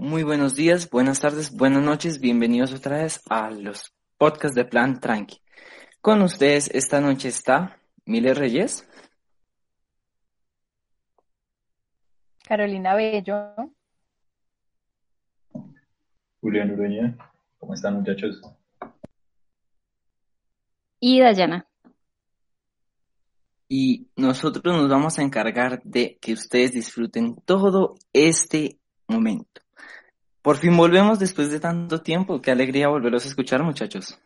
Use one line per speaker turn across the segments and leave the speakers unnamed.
Muy buenos días, buenas tardes, buenas noches, bienvenidos otra vez a los podcasts de Plan Tranqui. Con ustedes esta noche está Mile Reyes,
Carolina Bello,
Julián Ureña. ¿Cómo están muchachos?
Y Dayana.
y nosotros nos vamos a encargar de que ustedes disfruten todo este momento. Por fin volvemos después de tanto tiempo, qué alegría volverlos a escuchar muchachos.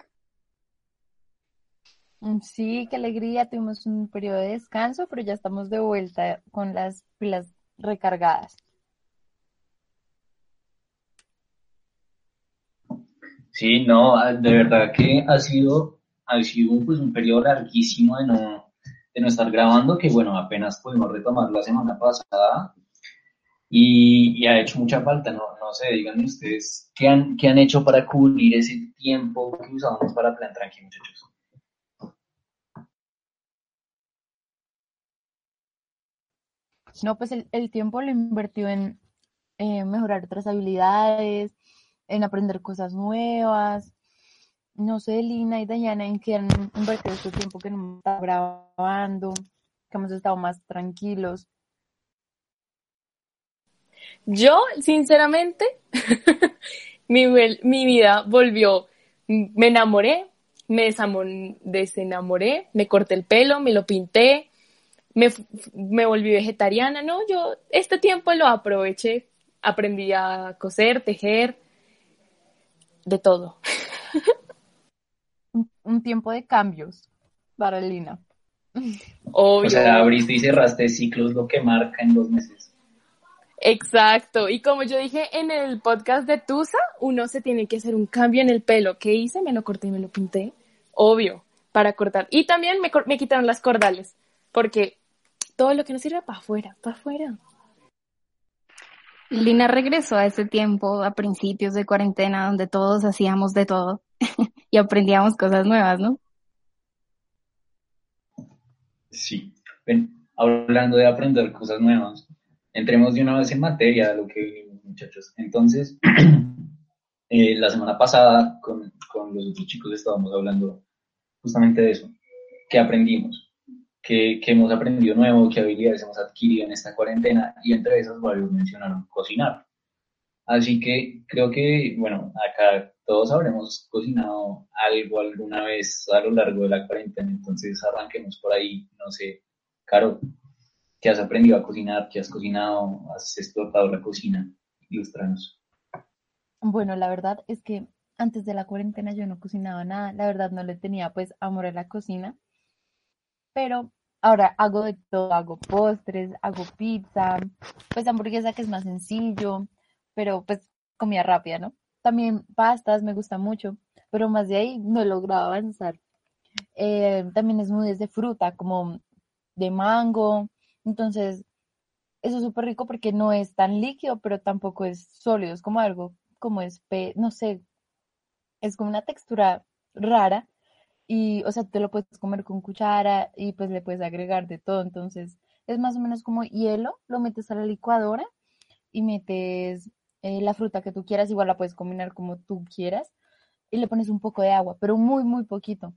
Mm, Sí, qué alegría, tuvimos un periodo de descanso, pero ya estamos de vuelta con las pilas recargadas.
Sí, no, ah, de verdad que ha sido, ha sido pues, un periodo larguísimo de no, de no estar grabando, que bueno, apenas pudimos retomar la semana pasada y, ha hecho mucha falta, no, no sé, díganme ustedes, ¿qué han, qué han hecho para cubrir ese tiempo que usábamos para Plan Tranqui, muchachos?
No, pues el, tiempo lo invertió en eh, mejorar otras habilidades, en aprender cosas nuevas. No sé, Lina y Dayana, en qué han invertido este tiempo que no hemos estado grabando, que hemos estado más tranquilos.
Yo, sinceramente, mi, mi vida volvió, me enamoré, me desenamoré, me corté el pelo, me lo pinté, me, me volví vegetariana, ¿no? Yo este tiempo lo aproveché, aprendí a coser, tejer, de todo.
Un, un tiempo de cambios para Lina.
O sea, abriste y cerraste ciclos, lo que marca en dos meses.
Exacto. Y como yo dije en el podcast de Tusa, uno se tiene que hacer un cambio en el pelo. ¿Qué hice? Me lo corté y me lo pinté. Obvio, para cortar. Y también me, me quitaron las cordales, porque todo lo que no sirve para afuera, para afuera.
Lina regresó a ese tiempo, a principios de cuarentena, donde todos hacíamos de todo y aprendíamos cosas nuevas, ¿no?
Sí. Ven, hablando de aprender cosas nuevas, entremos de una vez en materia, lo que vivimos, muchachos. Entonces, eh, la semana pasada con, con los otros chicos estábamos hablando justamente de eso. ¿Qué aprendimos? ¿Qué, qué hemos aprendido nuevo? ¿Qué habilidades hemos adquirido en esta cuarentena? Y entre esas varios mencionaron cocinar. Así que creo que, bueno, acá todos habremos cocinado algo alguna vez a lo largo de la cuarentena, entonces arranquemos por ahí, no sé, Caro, ¿qué has aprendido a cocinar? ¿Qué has cocinado? ¿Has explotado la cocina? Ilustranos.
Bueno, la verdad es que antes de la cuarentena yo no cocinaba nada, la verdad no le tenía pues amor a la cocina, pero ahora hago de todo, hago postres, hago pizza, pues hamburguesa que es más sencillo, pero pues comida rápida, ¿no? También pastas me gusta mucho, pero más de ahí no he logrado avanzar. Eh, también smoothies de fruta, como de mango, entonces eso es súper rico porque no es tan líquido, pero tampoco es sólido, es como algo, como espe, no sé, es como una textura rara y, o sea, te lo puedes comer con cuchara y pues le puedes agregar de todo, entonces es más o menos como hielo, lo metes a la licuadora y metes eh, la fruta que tú quieras, igual la puedes combinar como tú quieras y le pones un poco de agua, pero muy, muy poquito.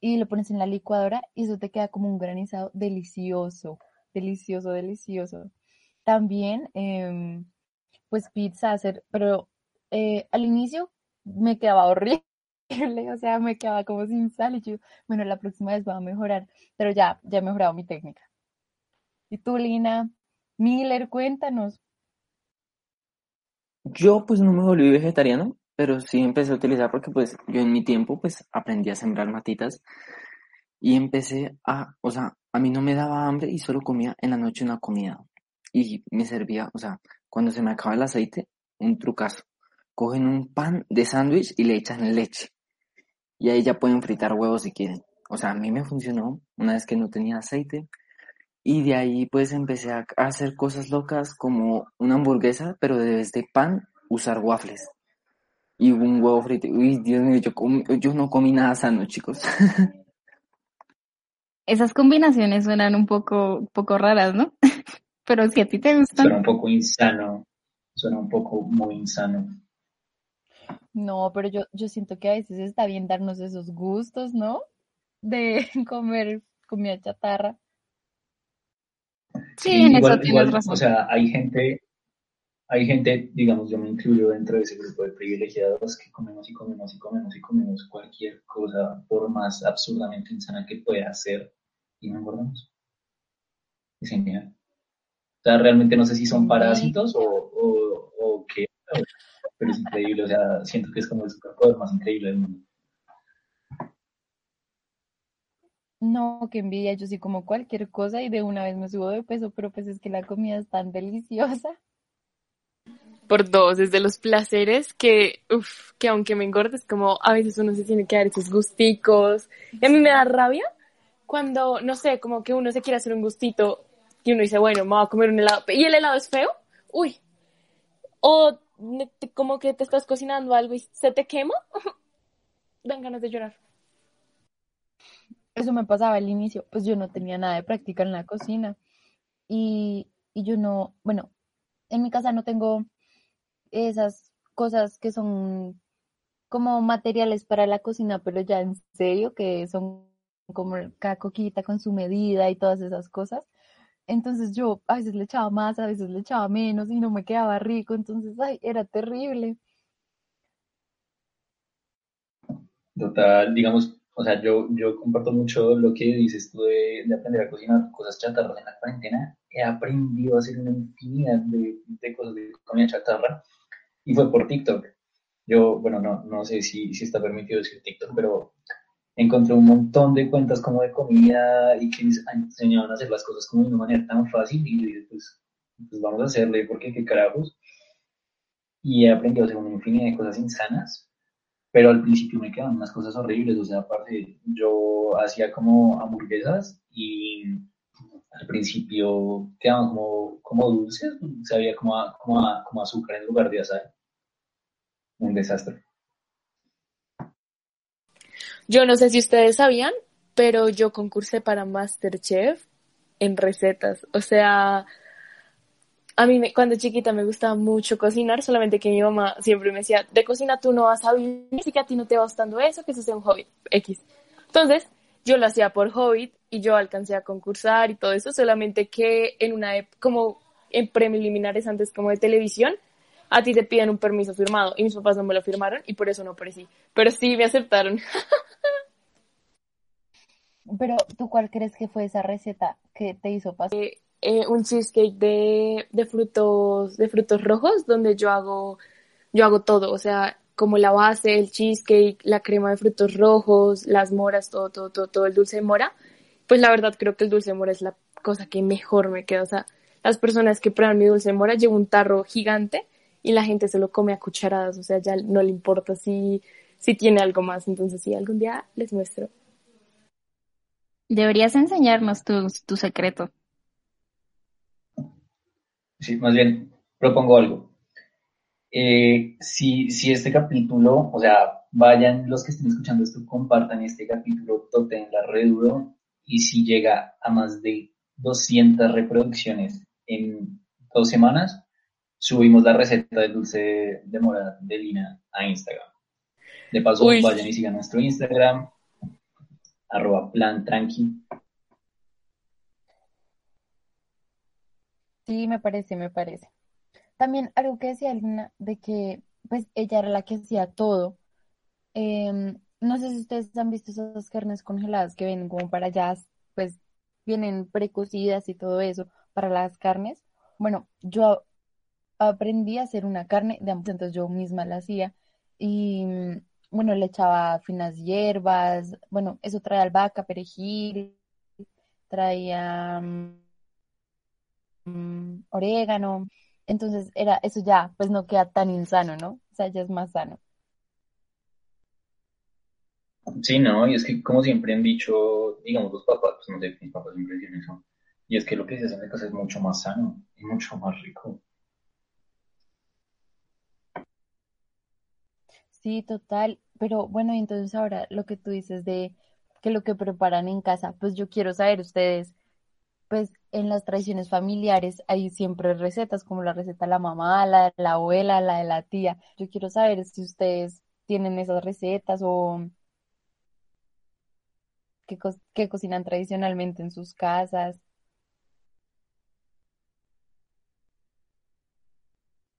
Y lo pones en la licuadora y eso te queda como un granizado delicioso, delicioso, delicioso. También, em, pues pizza hacer, pero eh, al inicio me quedaba horrible, o sea, me quedaba como sin sal y yo, bueno, la próxima vez voy a mejorar, pero ya, ya he mejorado mi técnica. ¿Y tú, Lina? Miller, cuéntanos.
Yo pues no me volví vegetariano, pero sí empecé a utilizar porque pues yo en mi tiempo pues aprendí a sembrar matitas y empecé a, o sea, a mí no me daba hambre y solo comía en la noche una comida y me servía, o sea, cuando se me acaba el aceite, un trucazo. Cogen un pan de sándwich y le echan leche y ahí ya pueden fritar huevos si quieren. O sea, a mí me funcionó una vez que no tenía aceite y de ahí pues empecé a hacer cosas locas como una hamburguesa, pero de vez de pan usar waffles y un huevo frito. Uy, Dios mío, yo, yo no comí nada sano, chicos.
Esas combinaciones suenan un poco, poco raras, ¿no? Pero si a ti te
Suena
gustan,
un poco insano. suena un poco muy insano.
No, pero yo, yo siento que a veces está bien darnos esos gustos, ¿no? De comer comida chatarra.
Sí, en eso
igual,
tienes
igual,
razón.
o sea, hay gente, hay gente, digamos, yo me incluyo dentro de ese grupo de privilegiados que comemos y comemos y comemos y comemos cualquier cosa, por más absurdamente insana que pueda ser, y no engordamos. Es genial. O sea, realmente no sé si son parásitos o, o, o qué, pero, pero es increíble, o sea, siento que es como el superpoder más increíble del mundo.
No, qué envidia, yo sí como cualquier cosa y de una vez me subo de peso, pero pues es que la comida es tan deliciosa.
Por dos, es de los placeres que, que aunque me engordes, como a veces uno se tiene que dar esos gusticos. Y a mí me da rabia cuando, no sé, como que uno se quiere hacer un gustito y uno dice, bueno, me voy a comer un helado. Y el helado es feo, uy. O como que te estás cocinando algo y se te quema, dan ganas de llorar.
Eso me pasaba al inicio, pues yo no tenía nada de práctica en la cocina y, y yo no, bueno, en mi casa no tengo esas cosas que son como materiales para la cocina, pero ya en serio, que son como cada coquita con su medida y todas esas cosas. Entonces yo a veces le echaba más, a veces le echaba menos y no me quedaba rico, entonces, ay, era terrible.
Total, digamos, o sea, yo, yo comparto mucho lo que dices tú de, de aprender a cocinar cosas chatarras en la cuarentena. He aprendido a hacer una infinidad de, de cosas de comida chatarra y fue por TikTok. Yo, bueno, no, no sé si, si está permitido decir TikTok, pero encontré un montón de cuentas como de comida y que ens- enseñaban a hacer las cosas como de una manera tan fácil y yo dije, pues, pues vamos a hacerle, porque qué carajos. Y he aprendido a hacer una infinidad de cosas insanas pero al principio me quedaban unas cosas horribles, o sea, aparte yo hacía como hamburguesas y al principio quedaban como, como dulces, sabía como, a- como, a- como azúcar en lugar de azar. Un desastre.
Yo no sé si ustedes sabían, pero yo concursé para Masterchef en recetas. O sea, a mí me- cuando chiquita me gustaba mucho cocinar, solamente que mi mamá siempre me decía, de cocina tú no vas a vivir, así que a ti no te va gustando eso, que eso sea un hobby, X. Entonces, yo lo hacía por hobby y yo alcancé a concursar y todo eso, solamente que en una, como en preliminares antes como de televisión, a ti te piden un permiso firmado y mis papás no me lo firmaron y por eso no aparecí. Pero sí me aceptaron.
Pero, ¿tú cuál crees que fue esa receta que te hizo pasar?
eh, un cheesecake de, de frutos, de frutos rojos, donde yo hago, yo hago todo, o sea, como la base, el cheesecake, la crema de frutos rojos, las moras, todo, todo, todo, todo el dulce de mora. Pues la verdad creo que el dulce de mora es la cosa que mejor me queda. O sea, las personas que prueban mi dulce de mora llevo un tarro gigante y la gente se lo come a cucharadas, o sea, ya no le importa si, si tiene algo más. Entonces, sí, algún día les muestro.
Deberías enseñarnos tu, tu secreto.
Sí, más bien, propongo algo. Eh, si, si este capítulo, o sea, vayan los que estén escuchando esto, compartan este capítulo, toten la red duro, y si llega a más de 200 reproducciones en dos semanas, subimos la receta del dulce de mora de Lina a Instagram. De paso,
Uy.
vayan y sigan nuestro Instagram, arroba plan tranqui.
Sí, me parece, me parece. También algo que decía Lina, de que pues ella era la que hacía todo. Em, no sé si ustedes han visto esas carnes congeladas que vienen como para allá, pues vienen precocidas y todo eso para las carnes. Bueno, yo aprendí a hacer una carne de ambos, entonces yo misma la hacía y mm, bueno, le echaba finas hierbas, bueno, eso trae albahaca, perejil, traía mm, mm, orégano, entonces era eso ya, pues no queda tan insano, ¿no? O sea, ya es más sano.
Sí, no, y es que como siempre han dicho, digamos los papás, pues no sé, mis papás siempre dicen eso, y es que lo que se hace en la casa es mucho más sano y mucho más rico.
Sí, total, pero bueno, entonces ahora lo que tú dices de que lo que preparan en casa, pues yo quiero saber ustedes, pues en las tradiciones familiares hay siempre recetas, como la receta de la mamá, la de la abuela, la de la tía. Yo quiero saber si ustedes tienen esas recetas o qué, qué cocinan tradicionalmente en sus casas.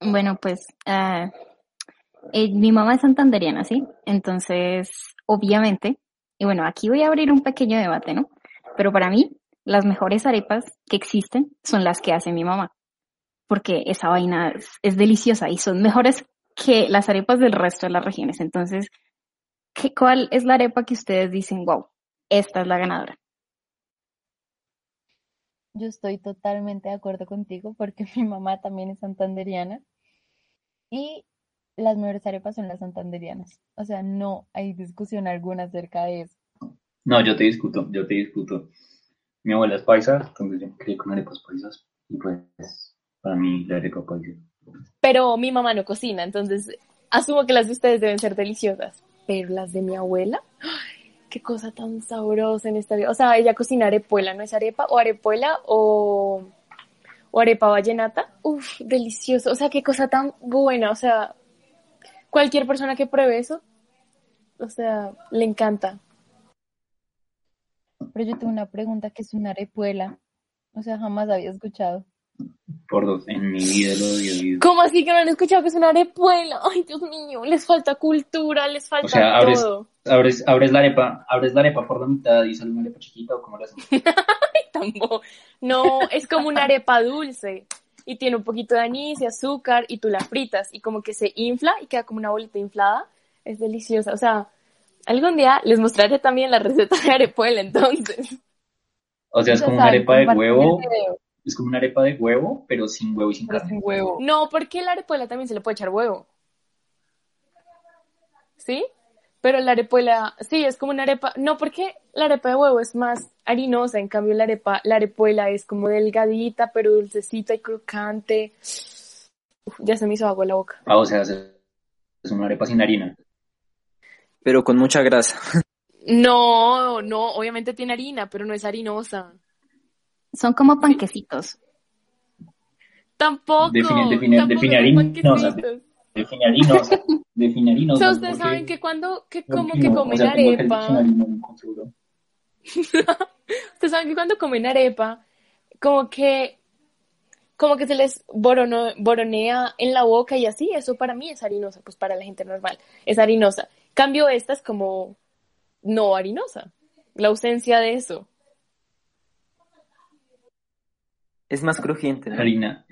Bueno, pues ah, eh, mi mamá es santanderiana, ¿sí? Entonces, obviamente, y bueno, aquí voy a abrir un pequeño debate, ¿no? Pero para mí, las mejores arepas que existen son las que hace mi mamá, porque esa vaina es, es deliciosa y son mejores que las arepas del resto de las regiones. Entonces, ¿qué, ¿cuál es la arepa que ustedes dicen, wow, esta es la ganadora?
Yo estoy totalmente de acuerdo contigo porque mi mamá también es santanderiana y las mejores arepas son las santanderianas. O sea, no hay discusión alguna acerca de eso.
No, yo te discuto, yo te discuto. Mi abuela es paisa, entonces yo me crié con arepas paisas y pues para mí la arepa paisa.
Pero mi mamá no cocina, entonces asumo que las de ustedes deben ser deliciosas. Pero las de mi abuela, ¡ay! qué cosa tan sabrosa en esta vida. O sea, ella cocina arepuela, ¿no es arepa? O arepuela o, o arepa vallenata. Uf, delicioso. O sea, qué cosa tan buena. O sea, cualquier persona que pruebe eso, o sea, le encanta.
Pero yo tengo una pregunta que es una arepuela. O sea, jamás había escuchado.
Por dos, en mi vida lo había oído.
¿Cómo así que no han escuchado que es una arepuela? Ay, Dios mío, les falta cultura, les falta
O sea, abres,
todo.
abres, abres la arepa, abres la arepa por la mitad y sale una arepa chiquita o como la hacen.
No, es como una arepa dulce y tiene un poquito de anís y azúcar y tú la fritas y como que se infla y queda como una bolita inflada. Es deliciosa. O sea, algún día les mostraré también la receta de arepuela entonces.
O sea, es como una arepa de huevo, es como una arepa de huevo, pero sin huevo y sin
pero
carne.
sin huevo.
No, porque la arepuela también se le puede echar huevo. ¿Sí? Pero la arepuela, sí, es como una arepa. No, porque la arepa de huevo es más harinosa, en cambio la arepa, la arepuela es como delgadita, pero dulcecita y crocante. Uf, ya se me hizo agua en la boca.
Ah, o sea, es es una arepa sin harina.
Pero con mucha grasa.
No, no, obviamente tiene harina, pero no es harinosa.
Son como panquecitos.
Tampoco.
Define- define-
tampoco
define harinosa. Define harinosa. Define
O
harinosa.
sea, ustedes
porque-
saben que cuando, que como que comen
o sea,
arepa, ustedes saben que cuando comen arepa, como que, como que se les borono- boronea en la boca y así, eso para mí es harinosa, pues para la gente normal, es harinosa. Cambio esta es como no harinosa, la ausencia de eso.
Es más crujiente, ¿no?
Harina.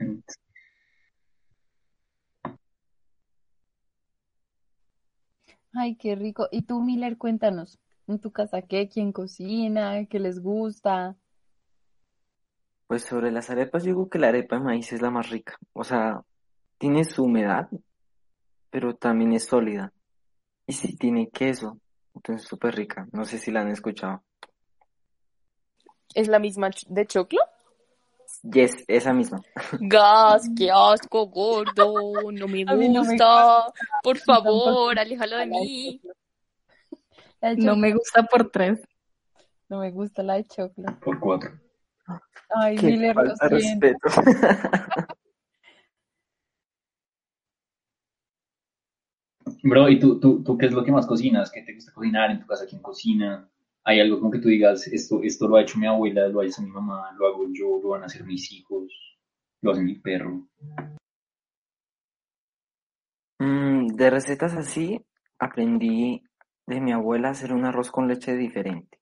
Ay, qué rico. Y tú, Miller, cuéntanos, en tu casa, ¿qué? ¿Quién cocina? ¿Qué les gusta?
Pues sobre las arepas, yo digo que la arepa de maíz es la más rica. O sea, tiene su humedad, pero también es sólida. Y sí tiene queso, entonces súper rica. No sé si la han escuchado.
¿Es la misma de choclo?
Yes, esa misma.
Gas, qué asco, gordo, no me
no
gusta, por favor, aléjalo de mí.
No me gusta por tres.
no me gusta la de choclo.
Por cuatro.
Ay,
Qué
Miller,
respeto.
Bro, ¿y tú, tú, tú qué es lo que más cocinas? ¿Qué te gusta cocinar en tu casa? ¿Quién cocina? ¿Hay algo como que tú digas, esto, esto lo ha hecho mi abuela, lo ha hecho mi mamá, lo hago yo, lo van a hacer mis hijos, lo hace mi perro?
Mm, de recetas así, aprendí de mi abuela a hacer un arroz con leche diferente.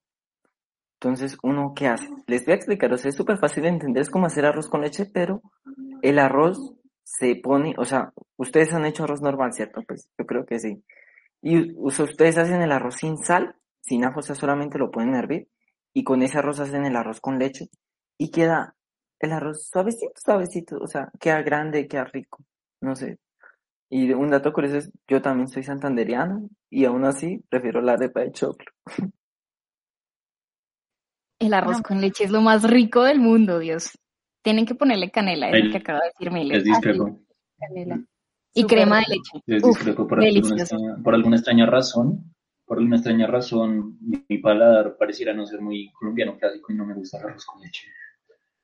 Entonces, ¿uno qué hace? Les voy a explicar, o sea, es súper fácil de entender, es como hacer arroz con leche, pero el arroz se pone, o sea, ustedes han hecho arroz normal, ¿cierto? Pues yo creo que sí. Y u- o sea, ustedes hacen el arroz sin sal, sin ajo, o sea, solamente lo pueden hervir, y con ese arroz hacen el arroz con leche, y queda el arroz suavecito, suavecito, o sea, queda grande, queda rico, no sé. Y un dato curioso es, yo también soy santanderiano, y aún así prefiero la arepa de choclo.
El arroz con leche es lo más rico del mundo, Dios. Tienen que ponerle canela, es lo
El-
que acaba de decir Miller.
Es discrepo.
Canela.
Y
Súper
crema de leche.
Es
Uf,
discrepo por alguna,
delicioso.
extraña, por alguna extraña razón. Por alguna extraña razón, mi paladar pareciera no ser muy colombiano clásico y no me gusta el arroz con leche.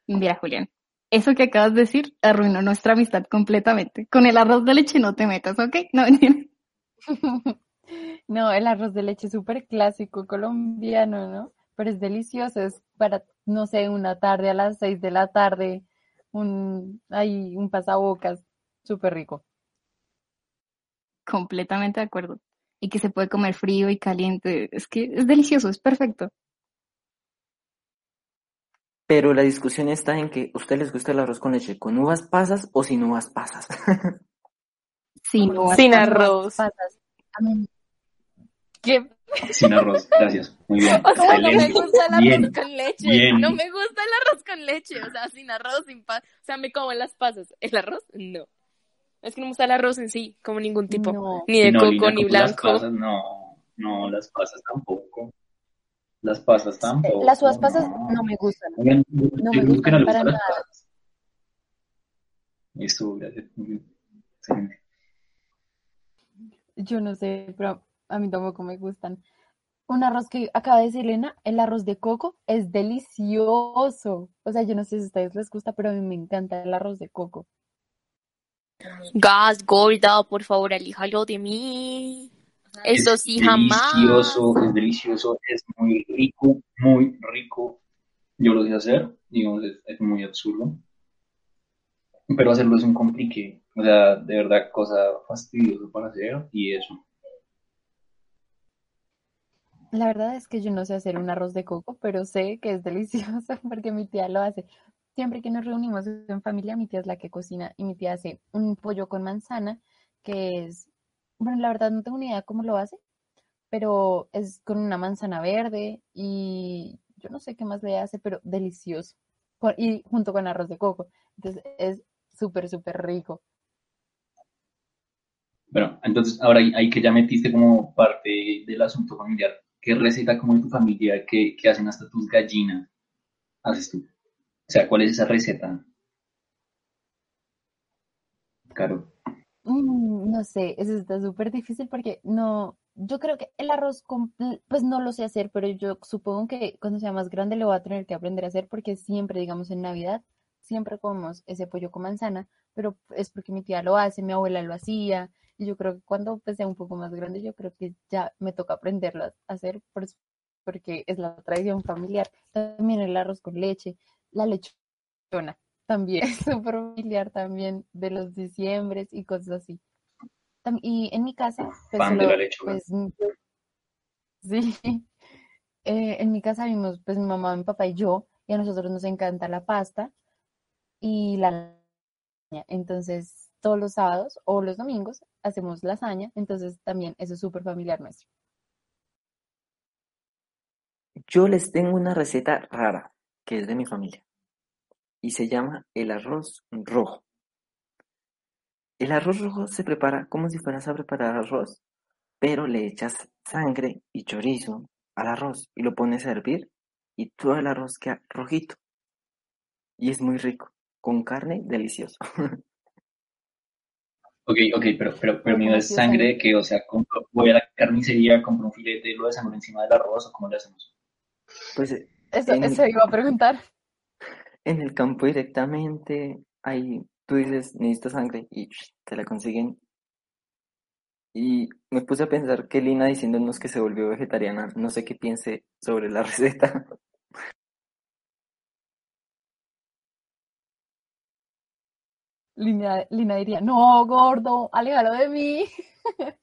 Mira, Julián, eso que acabas de decir arruinó nuestra amistad completamente. Con el arroz de leche no te metas, ¿ok? No, mentira.
No, el arroz de leche es súper clásico colombiano, ¿no? Pero es delicioso, es para, no sé, una tarde a las seis de la tarde, un, ahí, un pasabocas, súper rico.
completamente de acuerdo. Y que se puede comer frío y caliente. Es que es delicioso, es perfecto.
Pero la discusión está en que a ustedes les gusta el arroz con leche con uvas pasas o sin uvas pasas.
Sin
uvas
arroz.
pasas. ¿Qué?
Sin arroz, gracias. Muy bien.
O sea, no me gusta el arroz
Bien.
con leche.
bien.
No me gusta el arroz con leche. O sea, sin arroz, sin pan. O sea, me como las pasas. ¿El arroz? No. Es que no me gusta el arroz en sí, como ningún tipo.
No.
Ni de
No,
coco,
Lina,
ni
con las
blanco.
pasas, no, no, las pasas tampoco. Las pasas tampoco.
Las uvas pasas
no.
no me gustan.
Oigan,
No me gustan para
las
nada.
pasas. Estuvo, gracias. Excelente.
Yo no sé, pero a mí tampoco me gustan. Un arroz que acaba de decir Elena, el arroz de coco es delicioso. O sea, yo no sé si a ustedes les gusta, pero a mí me encanta el arroz de coco.
Gas, gorda, por favor, alíjalo de mí. Eso
Es
sí, jamás.
Delicioso, es delicioso, es muy rico, muy rico. Yo lo sé hacer, digamos, es, es muy absurdo. Pero hacerlo es un complique. O sea, de verdad, cosa fastidiosa para hacer y eso.
La verdad es que yo no sé hacer un arroz de coco, pero sé que es delicioso porque mi tía lo hace. Siempre que nos reunimos en familia, mi tía es la que cocina y mi tía hace un pollo con manzana, que es, bueno, la verdad no tengo ni idea cómo lo hace, pero es con una manzana verde y yo no sé qué más le hace, pero delicioso. Y junto con arroz de coco. Entonces es súper, súper rico.
Bueno, entonces ahora ahí que ya metiste como parte del asunto familiar, ¿qué receta como en tu familia que, que hacen hasta tus gallinas haces tú? O sea, ¿cuál es esa receta? Claro.
Mm, no sé, eso está súper difícil porque no, yo creo que el arroz, pues no lo sé hacer, pero yo supongo que cuando sea más grande lo voy a tener que aprender a hacer porque siempre, digamos, en Navidad, siempre comemos ese pollo con manzana, pero es porque mi tía lo hace, mi abuela lo hacía, yo creo que cuando pues, sea un poco más grande, yo creo que ya me toca aprenderlo a hacer por- porque es la tradición familiar. También el arroz con leche, la lechona también es súper familiar también de los diciembres y cosas así. Y en mi casa, pues,
Pan de la lechona.
pues, sí, eh, en mi casa vimos pues mi mamá, mi papá y yo, y a nosotros nos encanta la pasta y la. Entonces, todos los sábados o los domingos hacemos lasaña, entonces también eso es súper familiar nuestro.
Yo les tengo una receta rara que es de mi familia y se llama el arroz rojo. El arroz rojo se prepara como si fueras a preparar arroz, pero le echas sangre y chorizo al arroz y lo pones a hervir y todo el arroz queda rojito. Y es muy rico, con carne delicioso.
Ok, ok, pero, pero, pero mi
¿Cómo
es sangre que, o sea, compro- voy a la carnicería, compro un filete, lo de sangre encima del arroz, o cómo le hacemos.
Pues eh,
Eso, eso iba a preguntar.
en el campo directamente, ahí tú dices, necesito sangre y te la consiguen. Y me puse a pensar que Lina diciéndonos que se volvió vegetariana, no sé qué piense sobre la receta.
Lina, Lina diría, no, gordo, aléjalo de mí.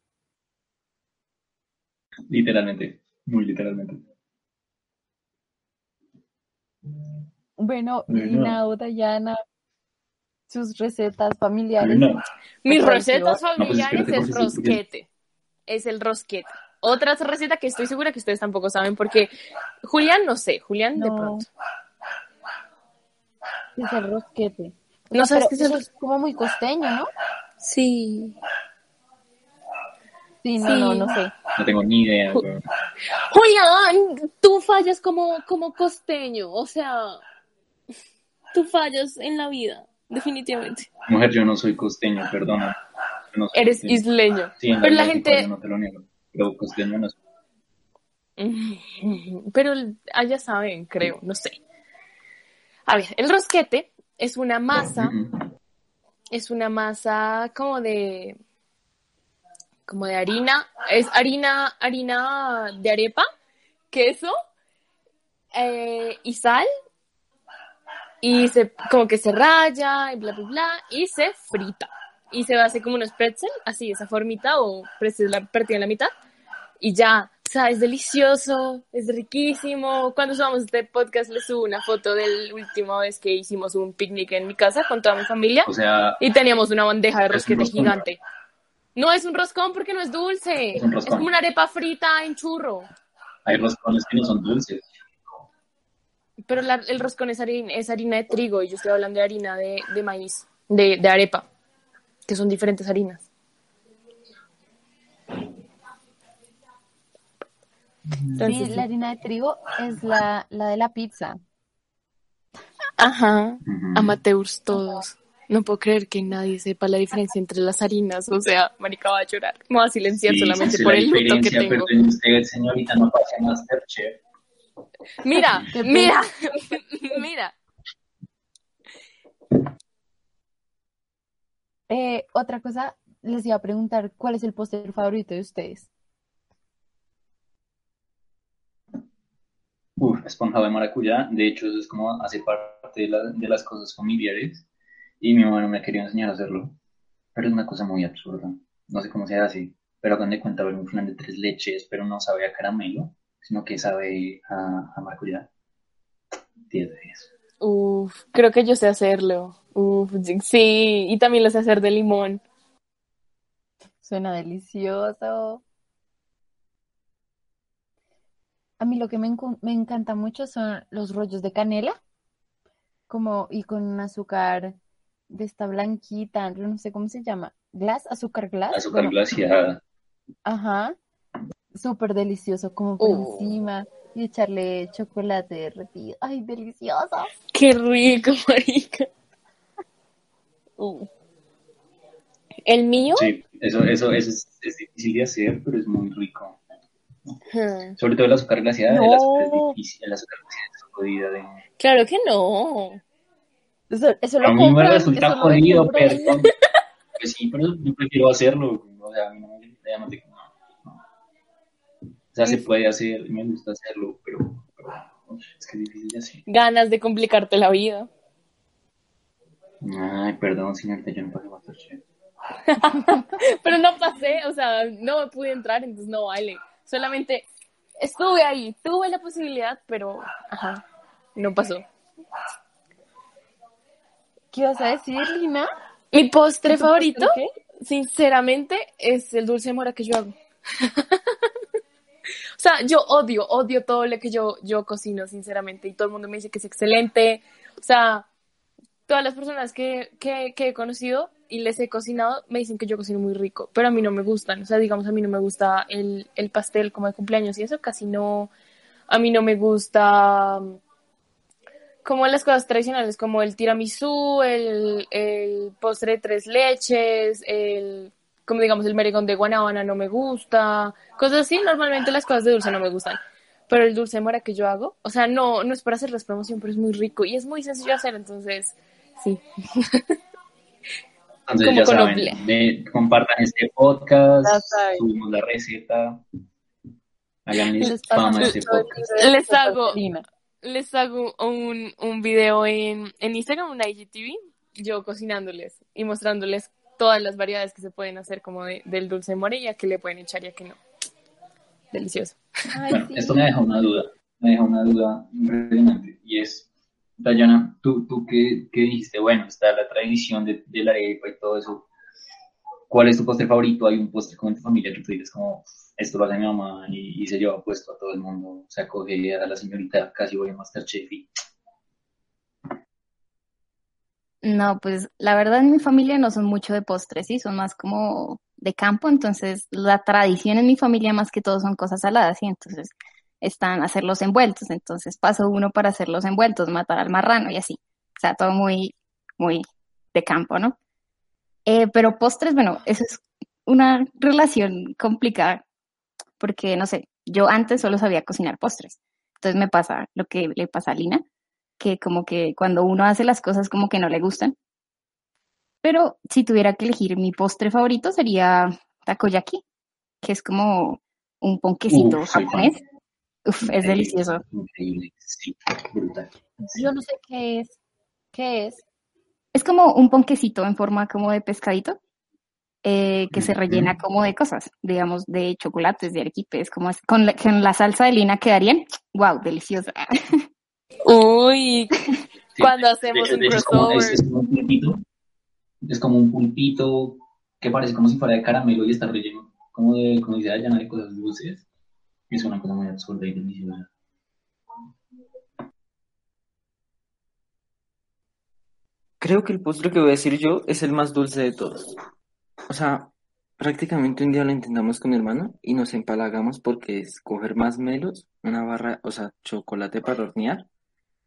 Literalmente, muy literalmente.
Bueno,
Bueno.
Lina o Dayana, sus recetas familiares.
No,
Mis recetas
No, pues
familiares es
sí, porque-
rosquete. Es el rosquete. Otra receta que estoy segura que ustedes tampoco saben porque Julián no sé, Julián de pronto.
Es el rosquete.
No sabes
pero
el
eso es como muy costeño, ¿no?
Sí.
Sí, no,
Sí.
no, no sé.
no tengo ni idea. Weón.
Julián, tú fallas como, como costeño, o sea, tú fallas en la vida, definitivamente.
Mujer, yo no soy costeño, perdona. Yo no soy
Eres
costeño.
isleño.
Sí, en
pero la gente,
yo no te lo niego. Pero costeño no soy.
pero allá saben, creo, no sé. A ver, el rosquete es una masa, es una masa como de, como de harina, es harina, harina de arepa, queso eh, y sal y se como que se raya y bla bla bla y se frita. Y se hace como unos pretzel así esa formita o pretzel la partida en la mitad y ya sea es delicioso es riquísimo cuando subamos este podcast les subo una foto de la última vez que hicimos un picnic en mi casa con toda mi familia
O sea,
y teníamos una bandeja de rosquete gigante no es un roscón porque no es dulce
Es un
es
roscón.
como una arepa frita en churro
hay roscones que no son dulces.
Pero la- el roscón es harina, es harina de trigo y yo estoy hablando de harina de, de maíz, de, de arepa, que son diferentes harinas. Entonces,
Sí, la harina de trigo es la, la de la pizza.
Ajá, amateurs todos. No puedo creer que nadie sepa la diferencia entre las harinas. O sea, marica va a llorar. Me va a silenciar
Sí,
solamente por el luto que tengo.
Pero usted, señorita, no pase a Masterchef.
Mira, mira, mira.
Eh, otra cosa, les iba a preguntar, ¿cuál es el postre favorito de ustedes?
Uf, esponjado de maracuyá. De hecho, eso es como hace parte de, la- de las cosas familiares. Y mi mamá no me ha querido enseñar a hacerlo. Pero es una cosa muy absurda. No sé cómo se hace. Pero hagan de cuenta ver un flan de tres leches, pero no sabe a caramelo, sino que sabe a, a maracuyá. 10 de 10.
Uf, creo que yo sé hacerlo. Uf, sí, y también lo sé hacer de limón.
Suena delicioso. A mí lo que me, encanta mucho son los rollos de canela, como y con un azúcar de esta blanquita, yo no sé cómo se llama, glass, azúcar glass.
Azúcar
Bueno,
glaciada.
Ajá, súper delicioso, como por
Oh.
encima y echarle chocolate derretido. Ay, delicioso.
Qué rico, marica. Uf. El mío,
Sí, eso, eso, eso es, es difícil de hacer, pero es muy rico.
Hmm,
Sobre todo el azúcar glaciada. El
No.
azúcar es difícil. El azúcar glaciada es jodida de...
claro que no.
Eso, eso lo
A mí me
compran,
resulta
eso
jodido, perdón. Pues sí, pero yo prefiero hacerlo. O sea, a mí no me no, no. O sea, se puede hacer, me gusta hacerlo, pero, pero es que es difícil de hacer.
Ganas de complicarte la vida.
Ay, perdón, señorita, yo no pasé Masterchef.
Pero no pasé, o sea, no pude entrar, entonces no vale. Solamente estuve ahí, tuve la posibilidad, pero, ajá, no pasó.
¿Qué ibas a decir, Lina?
Mi postre
¿Tu postre
favorito, sinceramente, es el dulce de mora que yo hago. O sea, yo odio, odio todo lo que yo, yo cocino, sinceramente, y todo el mundo me dice que es excelente. O sea, todas las personas que, que, que he conocido y les he cocinado me dicen que yo cocino muy rico, pero a mí no me gustan. O sea, digamos, a mí no me gusta el, el pastel como de cumpleaños y eso casi no. A mí no me gusta mm, como las cosas tradicionales, como el tiramisú, el, el postre de tres leches, el, como digamos, el merengón de guanábana no me gusta, cosas así, normalmente las cosas de dulce no me gustan. Pero el dulce de mora que yo hago, o sea, no, no es para hacerles promoción, pero es muy rico y es muy sencillo hacer, entonces, sí.
Entonces,
Como
ya
con
saben, compartan este podcast, subimos la receta, háganles
Les
fama este podcast.
Les
recetas
hago-. Les hago un, un video en, en Instagram, un IGTV, yo cocinándoles y mostrándoles todas las variedades que se pueden hacer como de- del dulce de mora y a que le pueden echar y a que no. Delicioso.
Ay,
Bueno,
sí.
esto me deja una duda, me deja una duda impresionante y es, Dayana, tú, tú que, dijiste, bueno, está la tradición de, de la arepa y todo eso, ¿cuál es tu postre favorito? ¿Hay un postre como en tu familia que tú dices como, esto lo hace mi mamá y, y se lleva puesto a todo el mundo, se acoge a la señorita, casi voy a Masterchef y
No, pues la verdad en mi familia no son mucho de postres, sí, son más como de campo, entonces la tradición en mi familia más que todo son cosas saladas, sí, entonces están hacer los envueltos, entonces paso uno para hacer los envueltos, matar al marrano y así, o sea, todo muy, muy de campo, ¿no? Eh, pero postres, bueno, eso es una relación complicada, porque no sé, yo antes solo sabía cocinar postres, entonces me pasa lo que le pasa a Lina, que como que cuando uno hace las cosas como que no le gustan. Pero si tuviera que elegir mi postre favorito sería takoyaki, que es como un ponquecito
fan.
Uf, es delicioso.
Increíble, sí, brutal.
Yo no sé qué es. ¿Qué es?
Es como un ponquecito en forma como de pescadito, eh, que se rellena como de cosas, digamos, de chocolates, de arequipes, como es, con la, con la salsa de lina quedarían, wow, deliciosa.
Uy, cuando
de-
hacemos
de
un
hecho, es como, es,
crossover.
es como un pulpito, es como un pulpito que parece como si fuera de caramelo y está relleno como de, como dice de cosas dulces. Es una cosa muy absurda y deliciosa.
Creo que el postre que voy a decir yo es el más dulce de todos. O sea, prácticamente un día lo intentamos con mi hermano y nos empalagamos porque es coger más melos, una barra, o sea, chocolate para hornear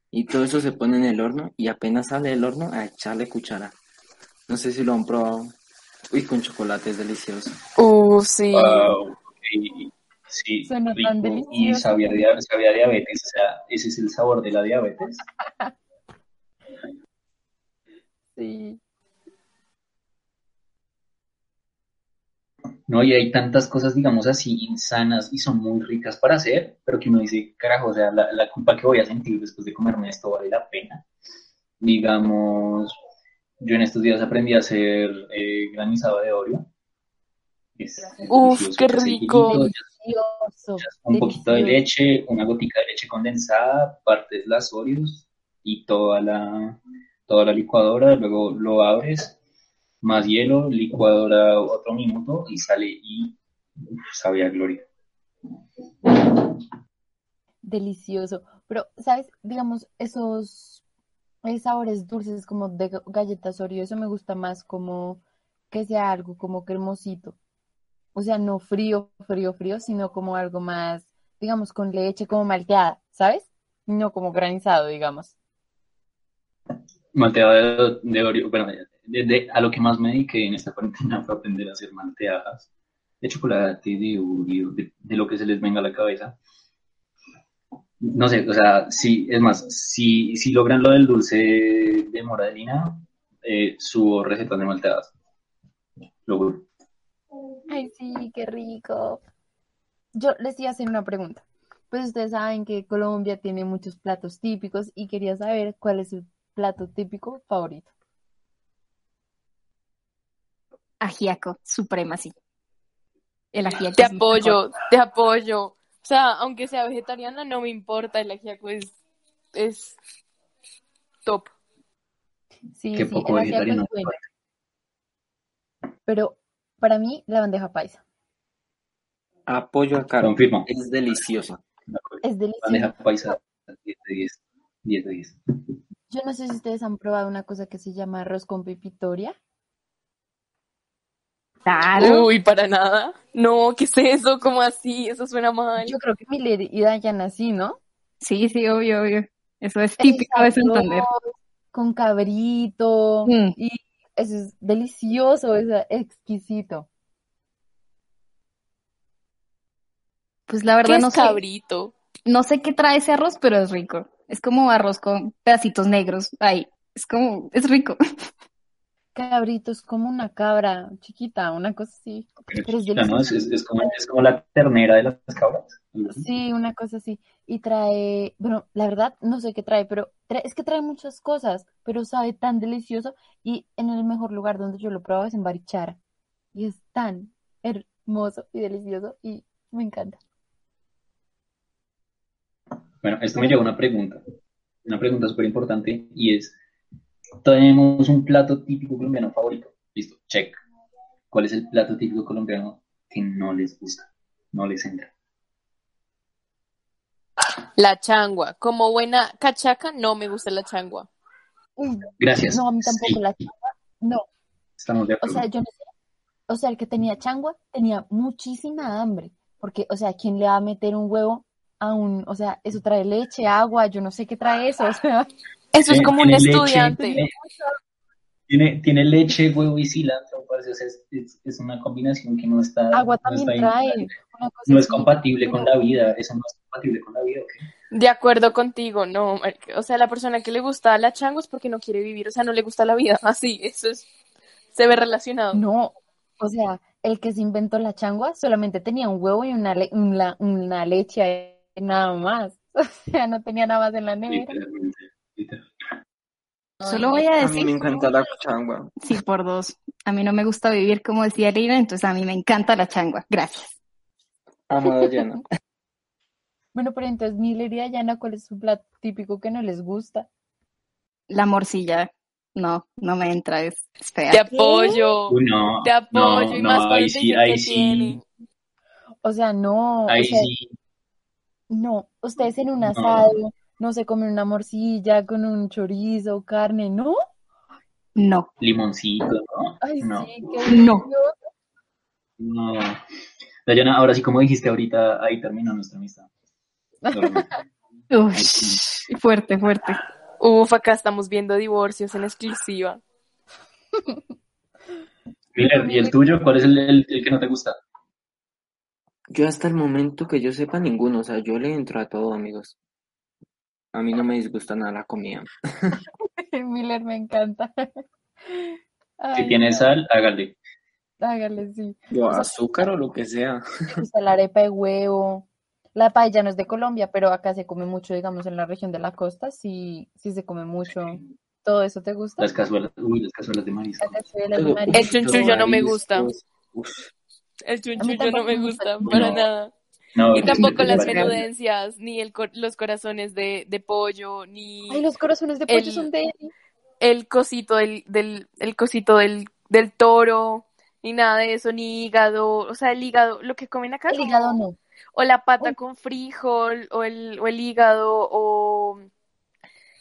y todo eso se pone en el horno y apenas sale del horno a echarle cuchara. No sé si lo han probado. Uy, con chocolate es delicioso.
Uh, sí.
Wow, Sí,
Suena
rico.
tan
Y sabía, dia- sabía diabetes, o sea, ese es el sabor de la diabetes.
Sí.
No, y hay tantas cosas, digamos así, insanas y son muy ricas para hacer, pero que uno dice, carajo, o sea, la, la culpa que voy a sentir después de comerme esto vale la pena. Digamos, yo en estos días aprendí a hacer eh, granizado de Oreo. Es
Uf, qué rico.
Delicioso.
un poquito de leche, una gotica de leche condensada, partes las Oreos y toda la, toda la licuadora, luego lo abres, más hielo, licuadora otro minuto y sale y uf, sabe a gloria.
Delicioso. Pero, ¿sabes? Digamos, esos sabores dulces como de ga- galletas Oreo, eso me gusta más como que sea algo como cremosito. O sea, no frío, frío, frío, sino como algo más, digamos, con leche como malteada, ¿sabes? No como granizado, digamos.
Malteada de, de Oreo, bueno, de- a lo que más me dediqué en esta cuarentena fue aprender a hacer malteadas de chocolate, de Oreo, de, lo que se les venga a la cabeza. No sé, o sea, sí, es más, si, si logran lo del dulce de moradina, eh, subo recetas de malteadas. Lo.
Ay, sí, qué rico. Yo les iba a hacer una pregunta. Pues ustedes saben que Colombia tiene muchos platos típicos y quería saber cuál es su plato típico favorito.
Ajiaco, suprema, sí. El ajiaco
Te
es mejor.
apoyo, te apoyo. O sea, aunque sea vegetariana, no me importa. El ajiaco es, es top.
Sí,
Qué
sí,
poco
el ajiaco es
vegetariano.
bueno. Pero para mí, la bandeja paisa
Apoyo a Caro.
Confirmo.
Es delicioso.
es deliciosa.
Bandeja paisa, 10 de 10. 10 de 10.
Yo no sé si ustedes han probado una cosa que se llama arroz con pepitoria.
Claro.
Uy, para nada. No, ¿qué es eso? ¿Cómo así? Eso suena mal.
Yo creo que Miller y Dayana sí, ¿no?
Sí, sí, obvio, obvio. Eso es típico de Santander.
Con cabrito.
Mm.
Y eso es delicioso, es exquisito.
Pues la
¿Qué
verdad
es
no sé,
cabrito?
no sé qué trae ese arroz, pero es rico. Es como arroz con pedacitos negros. Ay, es como, es rico.
Cabrito es como una cabra chiquita, una cosa así. Pero es
chiquita, ¿no? Es,
delicioso.
es, es como, es como la ternera de las cabras.
Sí, una cosa así. Y trae, bueno, la verdad no sé qué trae, pero trae- es que trae muchas cosas, pero sabe tan delicioso. Y en el mejor lugar donde yo lo probaba es en Barichara. Y es tan hermoso y delicioso y me encanta.
Bueno, esto me lleva a una pregunta, una pregunta súper importante y es, tenemos un plato típico colombiano favorito. Listo, check. ¿Cuál es el plato típico colombiano que no les gusta? No les entra.
La changua. Como buena cachaca, no me gusta la changua.
Gracias.
no, a mí tampoco
Sí,
la changua. No,
estamos de
o
acuerdo.
sea, yo no sé. O sea, el que tenía changua tenía muchísima hambre. Porque, o sea, ¿quién le va a meter un huevo a un, o sea, eso trae leche, agua, yo no sé qué trae eso, o sea,
Eso es como un
leche,
estudiante.
tiene- Tiene, tiene leche, huevo y cilantro, o sea, es, es- es una combinación que no está,
agua
no
también
está
trae,
bien.
una cosa
No es compatible con la vida, eso no es compatible con la vida, ¿ok?
De acuerdo contigo, no, o sea, la persona que le gusta la changua es porque no quiere vivir, o sea, no le gusta la vida, así, eso es, se ve relacionado.
No, o sea, el que se inventó la changua solamente tenía un huevo y una, le- una, una leche nada más. O sea, no tenía nada más en la nevera.
Literalmente, literal.
Solo voy a
A mí
decir,
me encanta la changua.
sí, por dos. A mí no me gusta vivir como decía Leila, entonces a mí me encanta la changua. Gracias.
Amada Yana.
Bueno, pero entonces, Miller y Dayana, ¿cuál es su plato típico que no les gusta?
La morcilla, no, no me entra, es, es fea.
Te apoyo,
Uy, no,
te apoyo,
no,
y
no,
más con
ahí sí, ahí
que
sí,
tiene.
O sea, no, o
ahí
sea,
sí,
no, ustedes en un
No.
asado no se comen una morcilla con un chorizo, carne, ¿no?
No,
limoncito, ¿no?
Ay,
No.
sí, qué
No.
No. Dayana, ahora sí, como dijiste ahorita, ahí termina nuestra amistad.
Fuerte, fuerte.
Uf, acá estamos viendo divorcios en exclusiva.
Miller, ¿y el tuyo? ¿Cuál es el, el- el que no te gusta?
Yo hasta el momento que yo sepa ninguno, o sea, yo le entro a todo, amigos. A mí no me disgusta nada la comida.
Miller me encanta.
Si tiene
no,
sal, hágale.
hágale, sí. O sea,
azúcar o lo que sea.
la arepa de huevo. La paella no es de Colombia, pero acá se come mucho, digamos, en la región de la costa, sí, sí se come mucho. ¿Todo eso te gusta?
Las cazuelas, uy, las cazuelas de marisco.
La cazuela de marisco.
El chunchullo no me gusta.
uf.
El chunchullo no me gusta
gusta.
para
No.
nada.
No,
Y tampoco las menudencias, ni el cor- los corazones de, de pollo, ni
Ay, los corazones de pollo
el-
son de...
el cosito del, del, el cosito del, del toro, ni nada de eso, ni hígado, o sea, el hígado, lo que comen acá,
El
como-
hígado no.
o la pata
Uy.
con frijol, o el, o el hígado, o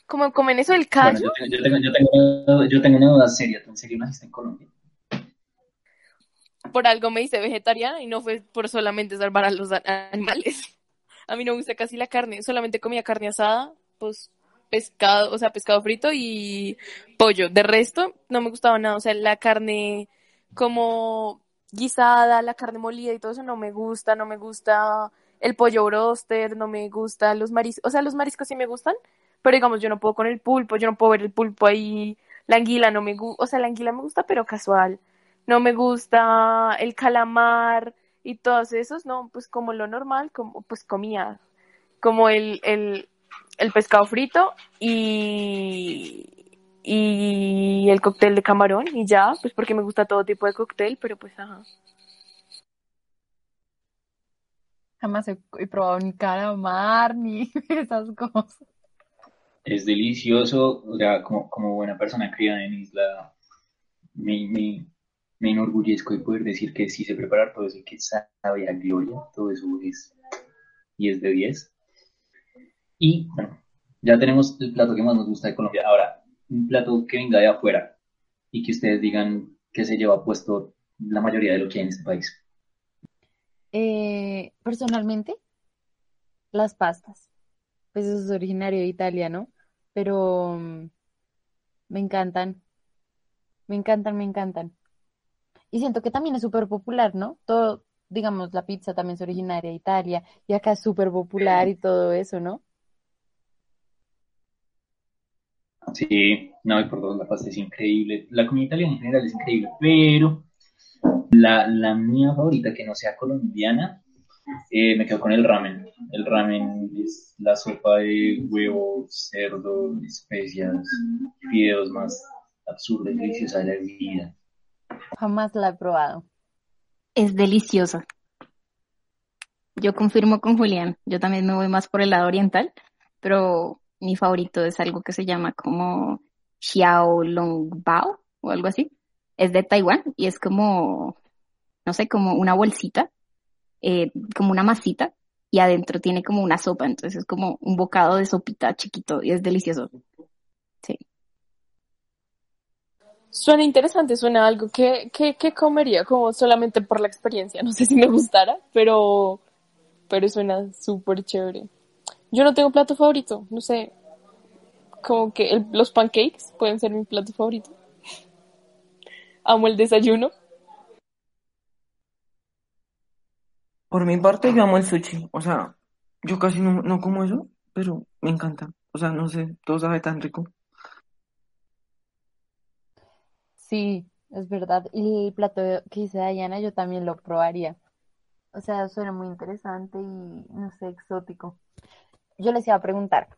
como comen eso, el
Bueno,
callo,
yo tengo, yo, tengo, yo, tengo, yo tengo una duda seria. ¿Tú en serio naciste en Colombia?
Por algo me hice vegetariana y no fue por solamente salvar a los animales. A mí no me gusta casi la carne, solamente comía carne asada, pues pescado, o sea, pescado frito y pollo. De resto, no me gustaba nada, o sea, la carne como guisada, la carne molida y todo eso no me gusta, no me gusta el pollo broster, no me gusta los mariscos, o sea, los mariscos sí me gustan, pero digamos, yo no puedo con el pulpo, yo no puedo ver el pulpo ahí, la anguila no me gusta, o sea, la anguila me gusta, pero casual. No me gusta el calamar y todos esos, no, pues como lo normal, como pues comía, como el, el, el pescado frito y, y el cóctel de camarón y ya, pues porque me gusta todo tipo de cóctel, pero pues ajá.
Jamás he, he probado ni calamar ni esas cosas.
Es delicioso, o sea, como, como buena persona criada en isla, me, me, me enorgullezco de poder decir que sí sé preparar todo eso y que sabe a gloria, todo eso es 10 de 10. Y bueno, ya tenemos el plato que más nos gusta de Colombia. Ahora, un plato que venga de afuera y que ustedes digan que se lleva puesto la mayoría de lo que hay en este país.
Eh, personalmente, las pastas. Pues eso es originario de Italia, ¿no? Pero mm, me encantan. Me encantan, me encantan. Y siento que también es súper popular, ¿no? Todo, digamos, la pizza también es originaria de Italia y acá es súper popular y todo eso, ¿no?
Sí, no, y por dos, la pasta es increíble. La comida italiana en general es increíble, pero la, la mía favorita que no sea colombiana, eh, me quedo con el ramen. El ramen es la sopa de huevo, cerdo, especias, fideos más absurda y deliciosa de la vida.
Jamás la he probado.
Es deliciosa. Yo confirmo con Julián, yo también me voy más por el lado oriental, pero mi favorito es algo que se llama como Xiaolongbao o algo así. Es de Taiwán y es como, no sé, como una bolsita, eh, como una masita y adentro tiene como una sopa, entonces es como un bocado de sopita chiquito y es delicioso. Sí.
Suena interesante, suena algo que, que, que comería como solamente por la experiencia. No sé si me gustara, pero, pero suena súper chévere. Yo no tengo plato favorito, no sé, como que los pancakes pueden ser mi plato favorito. Amo el desayuno.
Por mi parte, yo amo el sushi. O sea, yo casi no, no como eso, pero me encanta. O sea, no sé, todo sabe tan rico.
Sí, es verdad. Y el plato que hice Dayana, yo también lo probaría. O sea, suena muy interesante y, no sé, exótico. Yo les iba a preguntar,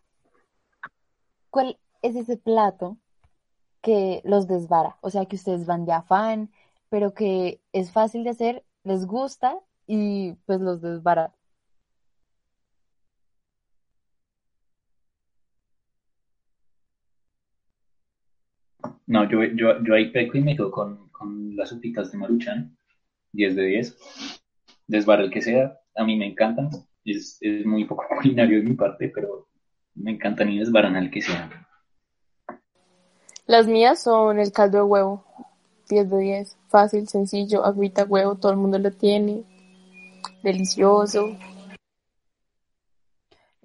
¿cuál es ese plato que los desvara? O sea, que ustedes van de afán, pero que es fácil de hacer, les gusta y pues los desvara.
No, yo, yo, yo ahí peco y me quedo con, con las sopitas de Maruchan, 10 de 10. Desvara el que sea, a mí me encantan. Es, es muy poco culinario de mi parte, pero me encantan y desbaran al que sea.
Las mías son el caldo de huevo, 10 de 10. Fácil, sencillo, agüita, huevo, todo el mundo lo tiene. Delicioso.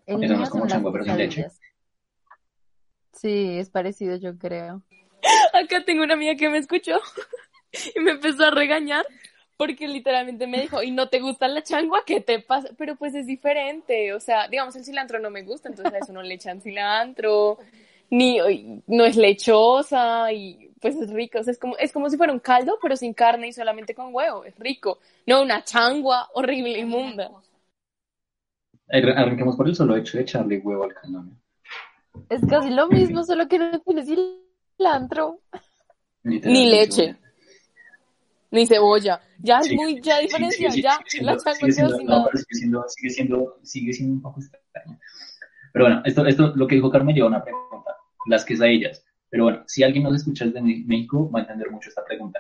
El
Eso no es como changua, pero sin leche.
Sí, es parecido, yo creo.
Acá tengo una amiga que me escuchó y me empezó a regañar porque literalmente me dijo, ¿y no te gusta la changua? ¿Qué te pasa? Pero pues es diferente, o sea, digamos, el cilantro no me gusta, entonces a eso no le echan cilantro, ni no es lechosa y pues es rico, o sea, es como, es como si fuera un caldo, pero sin carne y solamente con huevo, es rico, no una changua horrible, inmunda.
Arran- Arranquemos por el solo hecho de echarle huevo al caldo. ¿no?
Es casi lo mismo, solo que no tiene cilantro.
Ni leche, ni cebolla, ya es
Sí,
muy, ya diferencia,
sí, sí,
ya, la
sigue siendo-
sin
no, pero sigue siendo, sigue siendo, sigue siendo un poco extraño. Pero bueno, esto, esto, lo que dijo Carmen lleva una pregunta, las quesadillas. Pero bueno, si alguien nos escucha desde México, va a entender mucho esta pregunta.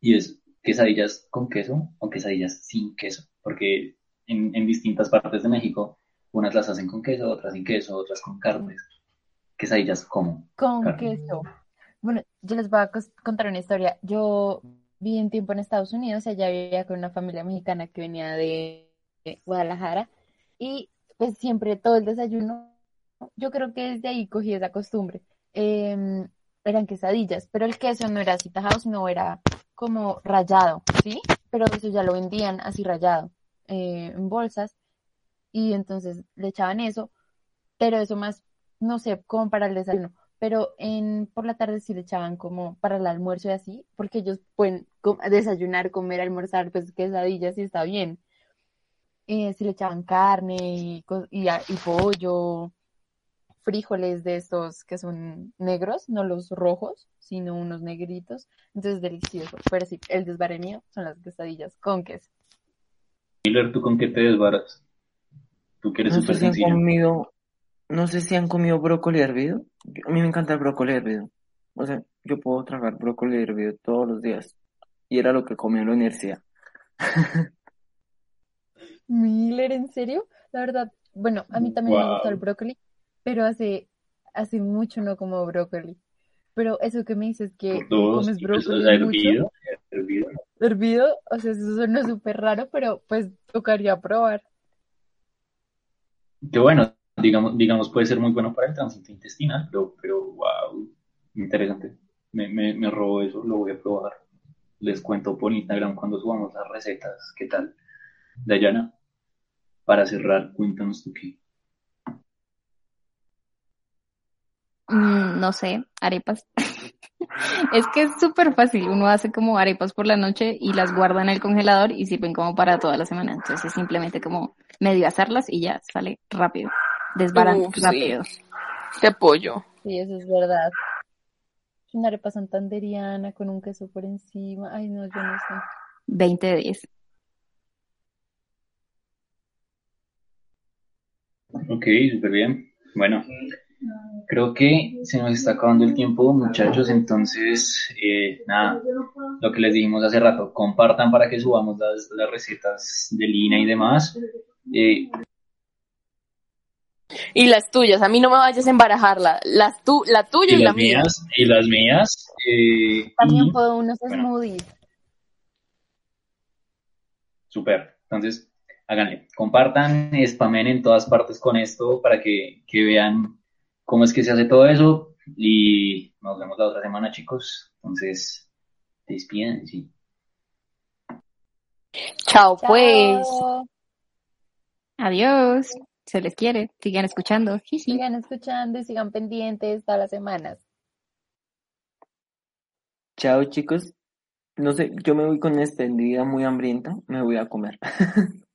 Y es, ¿quesadillas con queso o quesadillas sin queso? Porque en, en distintas partes de México, unas las hacen con queso, otras sin queso, otras con carnes. Quesadillas.
Con
Claro.
queso. Bueno, yo les voy a contar una historia. Yo viví un tiempo en Estados Unidos, allá vivía con una familia mexicana que venía de Guadalajara y pues siempre todo el desayuno, yo creo que desde ahí cogí esa costumbre. Em, eran quesadillas, pero el queso no era así tajado, sino era como rallado, ¿sí? Pero eso ya lo vendían así rallado eh, en bolsas y entonces le echaban eso, pero eso más, no sé, como para el desayuno pero en, por la tarde sí le echaban como para el almuerzo y así, porque ellos pueden desayunar, comer, almorzar, pues quesadillas y está bien. Eh, sí le echaban carne y, co- y, pollo, frijoles de estos que son negros, no los rojos, sino unos negritos. Entonces delicioso. Pero sí, el desvare mío son las quesadillas con queso.
Miller, ¿tú con qué te desbaras? Tú que eres
No sé
súper
si han
sencillo.
comido, no sé si han comido brócoli hervido. A mí me encanta el brócoli hervido. O sea, yo puedo tragar brócoli hervido todos los días. Y era lo que comía en la universidad.
Miller, ¿en serio? La verdad, bueno, a mí también me gusta el brócoli, pero hace, hace mucho no como brócoli. Pero eso que me dices que
dos,
comes brócoli mucho,
hervido, hervido.
hervido, o sea, eso suena súper raro, pero pues tocaría probar.
Que bueno, digamos, puede ser muy bueno para el tránsito intestinal, pero, pero wow, interesante. Me, me, me robó eso, lo voy a probar. Les cuento por Instagram cuando subamos las recetas. ¿Qué tal? Dayana, para cerrar, cuéntanos tú qué.
Mm, no sé, arepas. Es que es súper fácil. Uno hace como arepas por la noche y las guarda en el congelador y sirven como para toda la semana. Entonces es simplemente como medio hacerlas y ya sale rápido. Desbaran
Uf, sí.
rápido.
Te apoyo.
Sí, eso es verdad. Una arepa santanderiana con un queso por encima. Ay, no, yo no sé.
20 de 10.
Ok, súper bien. Bueno, creo que se nos está acabando el tiempo, muchachos. Entonces, eh, nada, lo que les dijimos hace rato, compartan para que subamos las, las recetas de Lina y demás. Eh,
Y las tuyas, a mí no me vayas a embarajarla. Las tu, la tuya y,
y
la
las
mía.
mías, y las mías. eh,
También
y-
puedo unos
bueno.
smoothies.
Super. Entonces, háganle. Compartan, spamen en todas partes con esto para que, que vean cómo es que se hace todo eso. Y nos vemos la otra semana, chicos. Entonces, despídense.
Chao, pues.
Chao.
Adiós. Se les quiere, sigan escuchando.
Sigan escuchando y sigan pendientes todas las semanas.
Chao chicos. No sé, yo me voy con esta día muy hambrienta, me voy a comer.